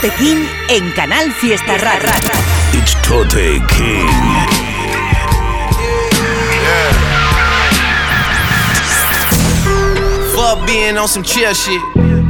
Tote King en Canal Fiesta Rara. It's Tote King. Fuck being on some chill shit.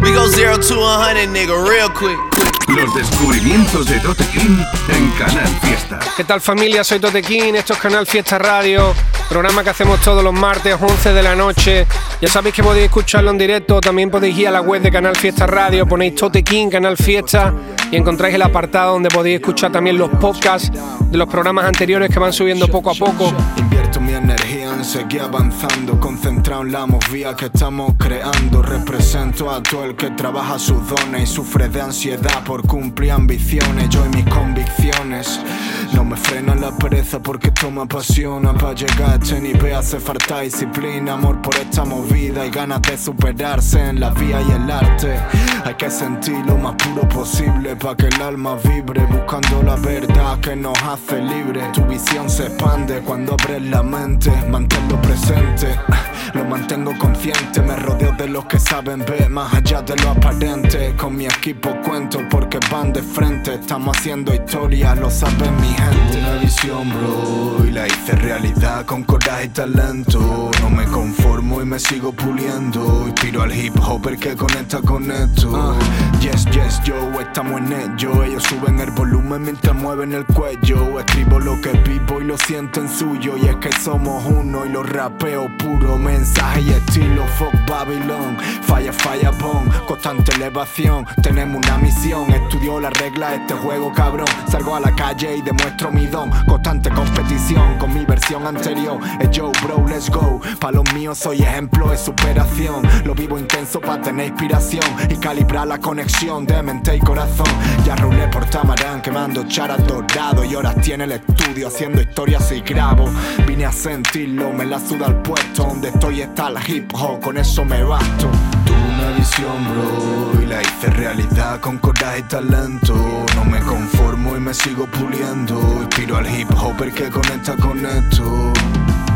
We go zero to a hundred, nigga, real quick. Los descubrimientos de Tote King en Canal Fiesta. ¿Qué tal familia? Soy Tote King, esto es Canal Fiesta Radio, programa que hacemos todos los martes 11 de la noche. Ya sabéis que podéis escucharlo en directo, también podéis ir a la web de Canal Fiesta Radio, ponéis Tote King, Canal Fiesta y encontráis el apartado donde podéis escuchar también los podcasts de los programas anteriores que van subiendo poco a poco. Invierto mi energía en seguir avanzando, concentrado en la movida que estamos creando. Represento a todo el que trabaja sus dones y sufre de ansiedad por cumplir ambiciones. Yo y mis convicciones. No me frena la pereza porque esto me apasiona. Para llegar a nivel hace falta disciplina, amor por esta movida y ganas de superarse en la vía y el arte. Hay que sentir lo más puro posible para que el alma vibre, buscando la verdad que nos hace libre. Tu visión se expande cuando abres la mente, manténlo presente. Lo mantengo consciente, me rodeo de los que saben ver más allá de lo aparente. Con mi equipo cuento porque van de frente. Estamos haciendo historia, lo saben mi gente. Una visión, bro, y la hice realidad con coraje y talento. No me conformo y me sigo puliendo. Inspiro al hip hopper que conecta con esto. Ah, yes, yes, yo, estamos en ello. Ellos suben el volumen mientras mueven el cuello. Escribo lo que vivo y lo siento en suyo. Y es que somos uno y lo rapeo puro. Mensaje y estilo, fuck Babylon. Falla, falla, pon, constante elevación. Tenemos una misión, estudio la regla de este juego, cabrón. Salgo a la calle y demuestro mi don. Constante competición con mi versión anterior. Es yo, bro, let's go. Pa' los míos soy ejemplo de superación. Lo vivo intenso para tener inspiración y calibrar la conexión de mente y corazón. Ya rulé por Tamarán quemando charas dorado y horas tiene el estudio haciendo historias y grabo. Vine a sentirlo, me la suda al puesto donde estoy está la hip hop, con eso me basto. Tuve una visión, bro, y la hice realidad con coraje y talento. No me conformo y me sigo puliendo. Inspiro al hip hopper que conecta con esto.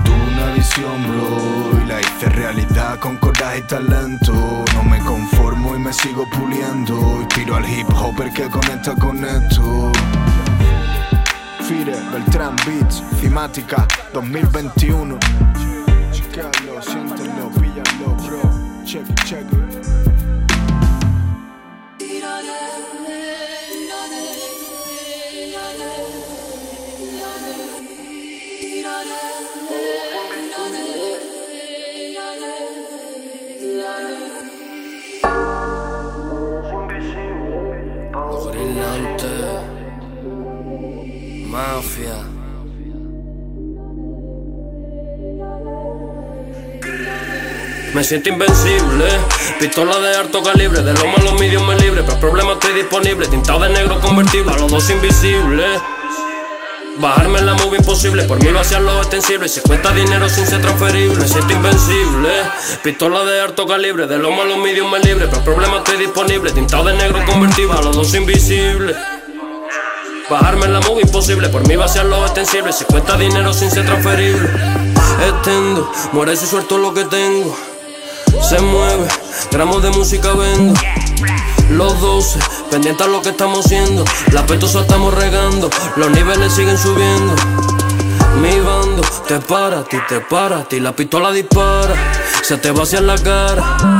Tuve una visión, bro, y la hice realidad con coraje y talento. No me conformo y me sigo puliendo. Inspiro al hip hopper que conecta con esto. Fire, Beltrán Beats, Cimática 2021. Chequealo, siéntelo, píllalo, bro. Check it, check. Mafia Me siento invencible, pistola de alto calibre, de lo malo medios me libre, pero el problema estoy disponible, tintado de negro convertible, a los dos invisibles. Bajarme en la movie imposible, por mí vaciar los extensibles, si cuesta dinero sin ser transferible, me siento invencible. Pistola de alto calibre, de lo malo medios me libre, pero el problema estoy disponible, tintado de negro convertible, a los dos invisibles. Bajarme en la movie imposible, por mí vaciar los extensibles, si cuesta dinero sin ser transferible. Extendo, muere si suelto lo que tengo. Se mueve, gramos de música vendo. Los 12, pendientes a lo que estamos haciendo. La petosa estamos regando, los niveles siguen subiendo. Mi bando te para, ti te para, ti la pistola dispara. Se te vacía en la cara.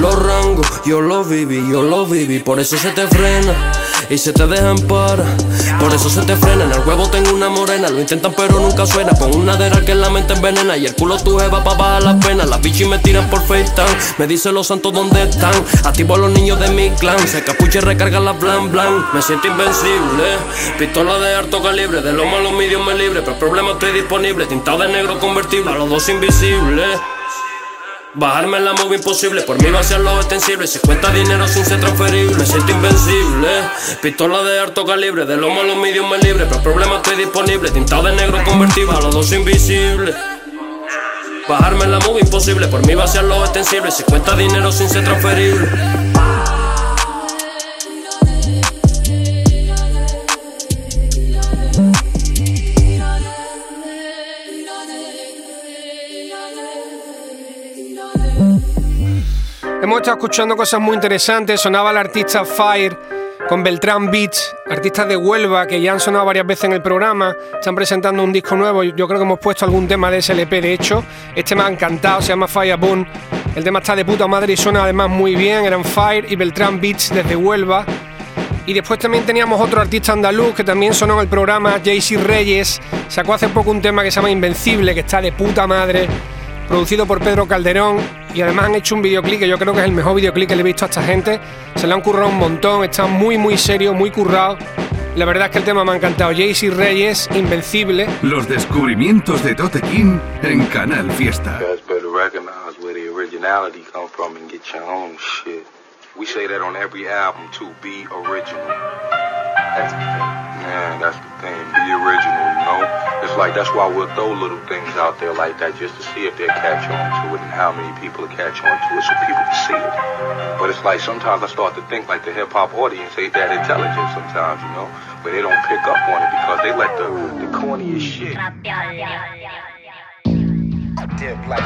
Los rangos, yo los viví, yo los viví, por eso se te frena y se te dejan para. Por eso se te frena. En el huevo tengo una morena, lo intentan pero nunca suena. Con una dera que en la mente envenena y el culo tu jeva pa' bajar la pena. Las bichis me tiran por FaceTime, me dicen los santos dónde están. Activo a los niños de mi clan, se capucha y recarga la blan blan. Me siento invencible, pistola de alto calibre, de lo malo medios me libre. Pero el problema estoy disponible, tintado de negro convertible, a los dos invisibles. Bajarme en la movie imposible, por mí vaciar los extensibles. Si cuenta dinero sin ser transferible, siento invencible. Pistola de alto calibre, de lo malo medios me libre. Pero el problema estoy disponible, tintado de negro convertible, a los dos invisibles. Bajarme en la movie imposible, por mí vaciar los extensibles. Si cuenta dinero sin ser transferible. Hemos estado escuchando cosas muy interesantes. Sonaba el artista Fire con Beltrán Beach, artistas de Huelva que ya han sonado varias veces en el programa, están presentando un disco nuevo, yo creo que hemos puesto algún tema de SLP de hecho, este me ha encantado, se llama Boom. el tema está de puta madre y suena además muy bien, eran Fire y Beltrán Beach desde Huelva. Y después también teníamos otro artista andaluz que también sonó en el programa, JC Reyes, sacó hace poco un tema que se llama Invencible, que está de puta madre producido por Pedro Calderón y además han hecho un videoclip que yo creo que es el mejor videoclip que le he visto a esta gente. Se le han currado un montón, está muy muy serio, muy currado. La verdad es que el tema me ha encantado. Jaycee Reyes, Invencible. Los descubrimientos de Tote King en Canal Fiesta. We say that on every album to be original. That's like that's why we'll throw little things out there like that just to see if they'll catch on to it and how many people will catch on to it so people can see it. But it's like sometimes I start to think like the hip hop audience ain't that intelligent sometimes, you know? But they don't pick up on it because they let the, the corniest shit. Dip like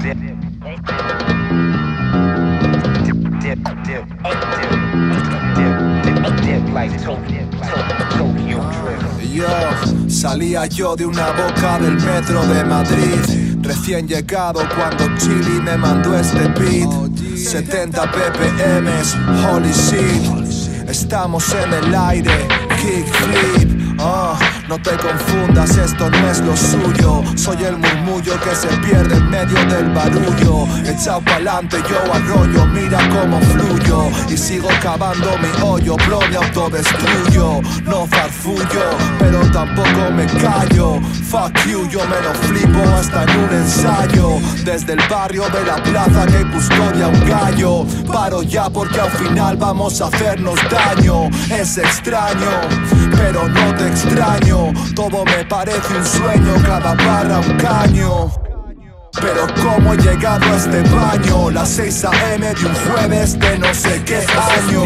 dip, dip, dip. Salía yo de una boca del metro de Madrid, recién llegado cuando Chili me mandó este beat. 70 ppm, holy shit, estamos en el aire, kick flip. Uh. No te confundas, esto no es lo suyo. Soy el murmullo que se pierde en medio del barullo. Echado pa'lante, yo arroyo, mira cómo fluyo. Y sigo cavando mi hoyo, bro, me autodestruyo. No farfullo, tampoco me callo. Fuck you, yo me lo flipo hasta en un ensayo. Desde el barrio de la plaza que custodia un gallo. Paro ya porque al final vamos a hacernos daño. Es extraño, pero no te extraño todo me parece un sueño, cada barra un caño. Pero cómo he llegado a este baño Las 6 a.m. de un jueves de no sé qué año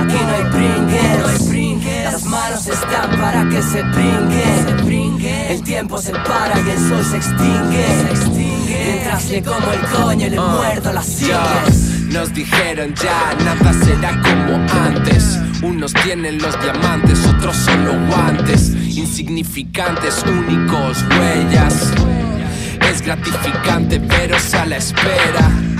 aquí no hay Las manos están para que se brinque El tiempo se para y el sol se extingue. Mientras le como el coño y le ah, muerdo las sienes. Nos dijeron ya, nada será como antes. Unos tienen los diamantes, otros solo guantes. Insignificantes, únicos, huellas. Es gratificante, pero es a la espera.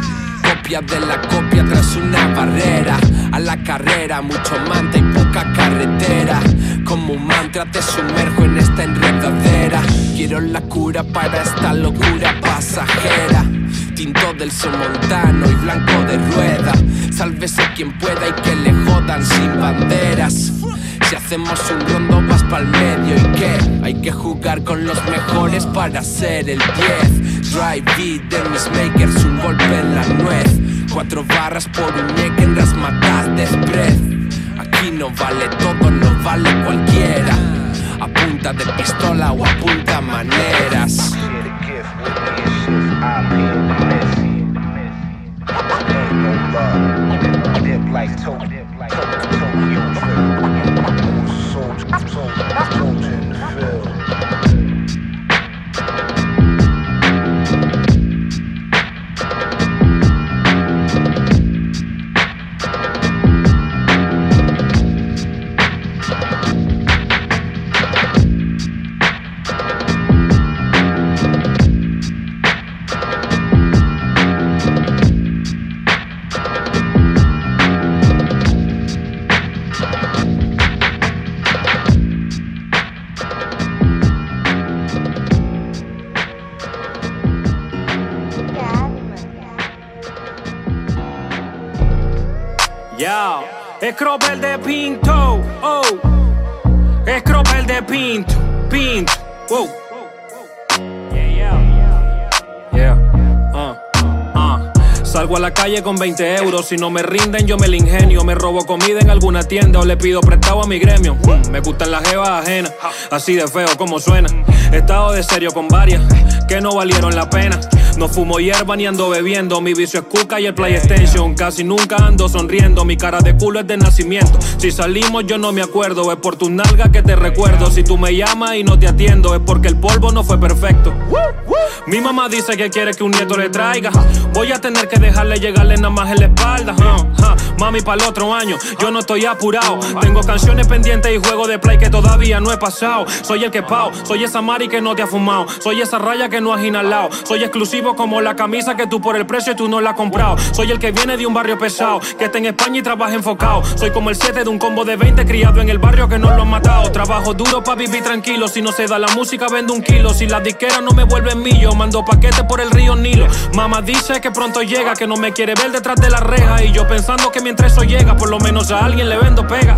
De la copia tras una barrera. A la carrera, mucho manta y poca carretera. Como un mantra te sumerjo en esta enredadera. Quiero la cura para esta locura pasajera tinto del somontano y blanco de rueda. Sálvese quien pueda y que le jodan sin banderas. Si hacemos un rondo vas pa'l medio y qué, hay que jugar con los mejores para ser el 10. Drive beat de mis makers, un golpe en la nuez. Cuatro barras por un ñeque en las matas de spread. Aquí no vale todo, no vale cualquiera. A punta de pistola o a punta maneras. Absolutely. Scroper de Pinto, oh. Scroper de Pinto, Pinto, wow. Salgo a la calle con 20 euros, si no me rinden yo me la ingenio Me robo comida en alguna tienda o le pido prestado a mi gremio mm, Me gustan las jevas ajenas, así de feo como suena He estado de serio con varias que no valieron la pena No fumo hierba ni ando bebiendo. Mi vicio es cuca y el PlayStation. Casi nunca ando sonriendo. Mi cara de culo es de nacimiento. Si salimos, yo no me acuerdo. Es por tu nalga que te recuerdo. Si tú me llamas y no te atiendo, es porque el polvo no fue perfecto. Mi mamá dice que quiere que un nieto le traiga. Voy a tener que dejarle llegarle nada más en la espalda. Mami, para el otro año, yo no estoy apurado. Tengo canciones pendientes y juego de play que todavía no he pasado. Soy el que pao, soy esa mari que no te ha fumado. Soy esa raya que no has inhalado. Soy exclusivo como la camisa que tú por el precio tú no la has comprado. Soy el que viene de un barrio pesado, que está en España y trabaja enfocado. Soy como el 7 de un combo de 20 criado en el barrio que no lo han matado. Trabajo duro para vivir tranquilo. Si no se da la música, vendo un kilo. Si la disquera no me vuelven mío, mando paquetes por el río Nilo. Mamá dice que pronto llega, que no me quiere ver detrás de la reja. Y yo pensando que mientras eso llega, por lo menos a alguien le vendo pega.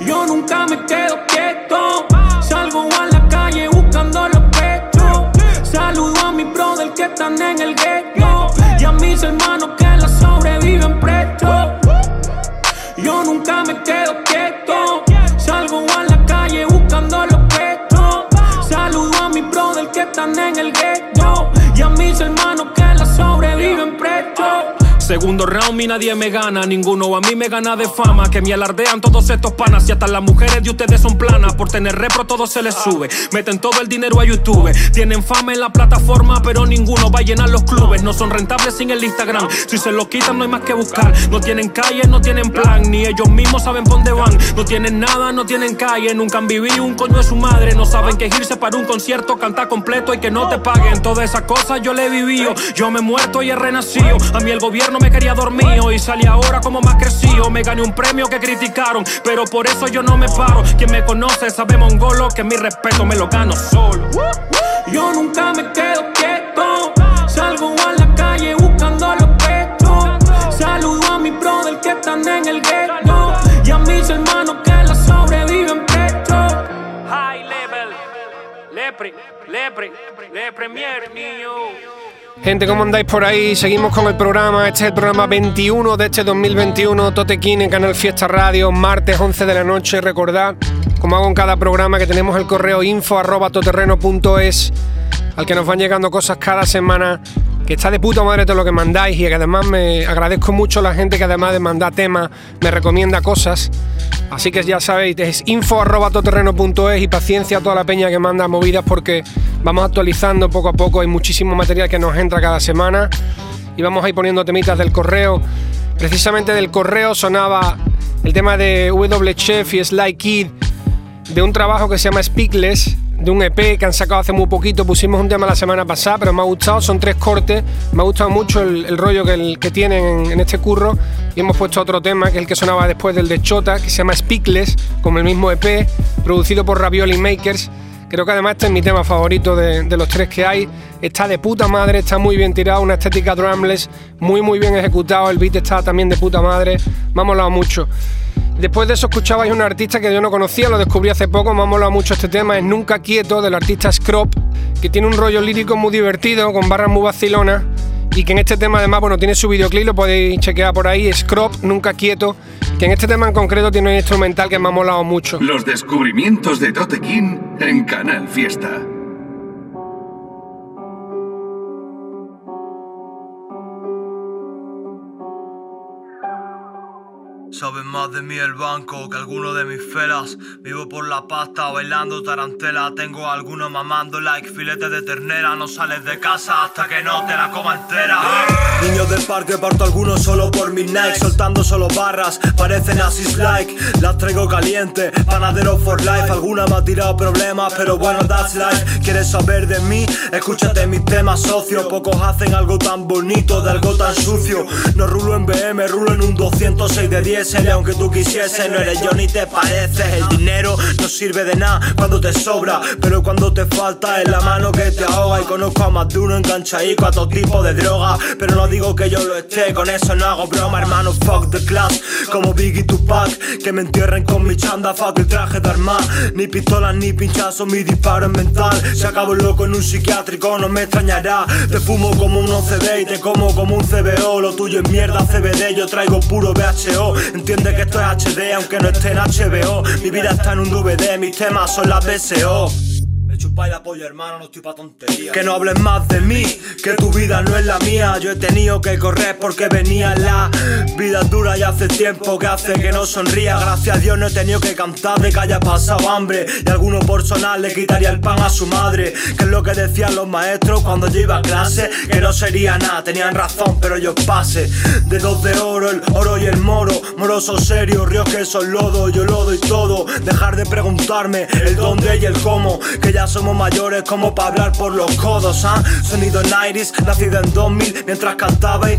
Yo nunca me quedo quieto. Salgo a la calle buscando los pechos. Saludo a mi brother que están en el ghetto. Y a mis hermanos que la sobreviven presto. Yo nunca me quedo quieto. Segundo round y nadie me gana, ninguno a mí me gana de fama. Que me alardean todos estos panas y hasta las mujeres de ustedes son planas. Por tener repro todo se les sube. Meten todo el dinero a YouTube. Tienen fama en la plataforma, pero ninguno va a llenar los clubes. No son rentables sin el Instagram. Si se lo quitan no hay más que buscar. No tienen calle, no tienen plan, ni ellos mismos saben por dónde van. No tienen nada, no tienen calle, nunca han vivido un coño de su madre. No saben que irse para un concierto, cantar completo y que no te paguen. Todas esas cosas yo le he vivido. Yo me he muerto y he renacido. A mí el gobierno me quería dormido y salí ahora como más crecido. Me gané un premio que criticaron, pero por eso yo no me paro. Quien me conoce sabe mongolo que mi respeto me lo gano solo. Yo nunca me quedo quieto. Salgo a la calle buscando los pechos. Saludo a mi brother que están en el ghetto. Y a mis hermanos que la sobreviven presto. High level, lepre, lepre, le premier. Gente, ¿cómo andáis por ahí? Seguimos con el programa. Este es el programa 21 de este 2021. Totequín en Canal Fiesta Radio, martes 11 de la noche. Recordad, como hago en cada programa, que tenemos el correo info arroba toterreno.es al que nos van llegando cosas cada semana. Que está de puta madre todo lo que mandáis y que además me agradezco mucho a la gente que además de mandar temas me recomienda cosas. Así que ya sabéis, es info arroba toterreno.es y paciencia a toda la peña que manda movidas porque vamos actualizando poco a poco. Hay muchísimo material que nos entra cada semana y vamos a ir poniendo temitas del correo. Precisamente del correo sonaba el tema de W Chef y Sly Kid de un trabajo que se llama Speakless de un EP que han sacado hace muy poquito. Pusimos un tema la semana pasada, pero me ha gustado. Son tres cortes. Me ha gustado mucho el, rollo que tienen en, este curro. Y hemos puesto otro tema, que es el que sonaba después del de Chota, que se llama Speakless, como el mismo EP, producido por Ravioli Makers. Creo que además este es mi tema favorito de, de, los tres que hay. Está de puta madre, está muy bien tirado, una estética drumless, muy muy bien ejecutado. El beat está también de puta madre. Me ha molado mucho. Después de eso escuchabais un artista que yo no conocía, lo descubrí hace poco, me ha molado mucho este tema, es Nunca Quieto, del artista Scrop, que tiene un rollo lírico muy divertido, con barras muy vacilonas, y que en este tema además, bueno, tiene su videoclip, lo podéis chequear por ahí, Scrop, Nunca Quieto, que en este tema en concreto tiene un instrumental que me ha molado mucho. Los descubrimientos de Tote King en Canal Fiesta. Saben más de mí el banco que alguno de mis felas. Vivo por la pasta bailando tarantela. Tengo algunos mamando like filete de ternera. No sales de casa hasta que no te la coma entera. Niños del parque parto algunos solo por mis likes. Soltando solo barras, parecen así like. Las traigo caliente, panadero for life. Alguna me ha tirado problemas, pero bueno, that's life. ¿Quieres saber de mí? Escúchate mis temas, socio. Pocos hacen algo tan bonito de algo tan sucio. No rulo en BM, rulo en un 206 de 10 aunque tú quisieses no eres yo ni te pareces. El dinero no sirve de nada cuando te sobra Pero cuando te falta es la mano que te ahoga. Y conozco a más de uno enganchadico a todo tipo de droga Pero no digo que yo lo esté, con eso no hago broma hermano Fuck the class, como Biggie Tupac Que me entierren con mi chanda, fuck el traje de arma Ni pistolas ni pinchazos, mi disparo es mental. Si acabo loco en un psiquiátrico no me extrañará. Te fumo como un OCD y te como como un CBO Lo tuyo es mierda CBD, yo traigo puro BHO Entiende que esto es HD, aunque no esté en HBO. Mi vida está en un DVD, mis temas son la BSO. La polla, hermano, no estoy pa' tonterías. Que no hables más de mí, que tu vida no es la mía. Yo he tenido que correr porque venía la vida dura y hace tiempo que hace que no sonría. Gracias a Dios no he tenido que cantar de que haya pasado hambre. Y alguno por sonar le quitaría el pan a su madre. Que es lo que decían los maestros cuando yo iba a clase. Que no sería nada, tenían razón, pero yo pase. De dos de oro, el oro y el moro. Moroso serio, ríos que son lodo, yo lo doy todo. Dejar de preguntarme el dónde y el cómo. Que ya somos mayores como para hablar por los codos, ¿ah? Sonido 90s, nacido en 2000 mientras cantabais.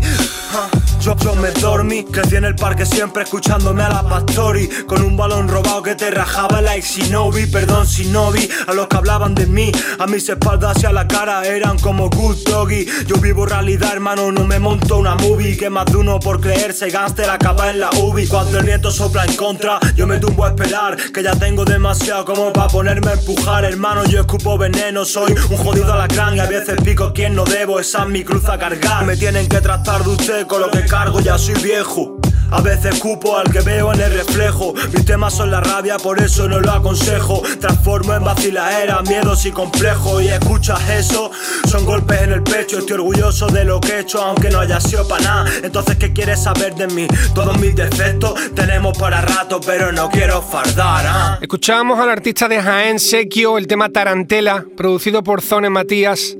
¿ah? Yo, yo me dormí, crecí en el parque siempre escuchándome a la Pastori. Con un balón robado que te rajaba like Shinobi Perdón Shinobi, a los que hablaban de mí A mis espaldas y a la cara eran como good doggy. Yo vivo realidad hermano, no me monto una movie. Que más de uno por creerse gánster acaba en la UBI. Cuando el viento sopla en contra, yo me tumbo a esperar. Que ya tengo demasiado como para ponerme a empujar Hermano, yo escupo veneno, soy un jodido alacrán. Y a veces pico quien no debo, esa es mi cruz a cargar. Me tienen que tratar de usted con lo que cargo, ya soy viejo. A veces cupo al que veo en el reflejo. Mis temas son la rabia, por eso no lo aconsejo. Transformo en vacilaera, miedos y complejos. Y escuchas eso, son golpes en el pecho. Estoy orgulloso de lo que he hecho, aunque no haya sido para nada. Entonces, ¿qué quieres saber de mí? Todos mis defectos tenemos para rato, pero no quiero fardar. ¿ah? Escuchábamos al artista de Jaén, Sequio, el tema Tarantela, producido por Zone Matías.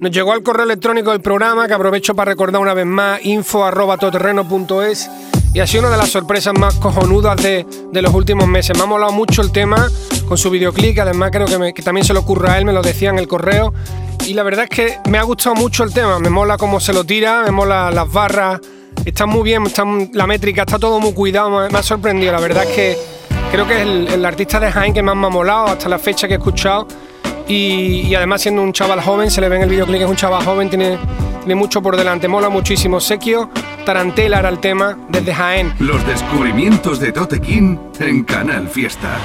Nos llegó al correo electrónico del programa, que aprovecho para recordar una vez más, info arroba todoterreno.es y ha sido una de las sorpresas más cojonudas de, de, los últimos meses. Me ha molado mucho el tema con su videoclip, además creo que, me, que, también se lo ocurre a él, me lo decía en el correo. Y la verdad es que me ha gustado mucho el tema, me mola cómo se lo tira, me mola las barras, está muy bien, está, la métrica, está todo muy cuidado, me, me ha sorprendido. La verdad es que creo que es el, el artista de Jaén que más me ha molado hasta la fecha que he escuchado. Y, además siendo un chaval joven, se le ve en el videoclip es un chaval joven, tiene, mucho por delante, mola muchísimo. Sequio, Tarantela era el tema desde Jaén. Los descubrimientos de Tote King en Canal Fiesta.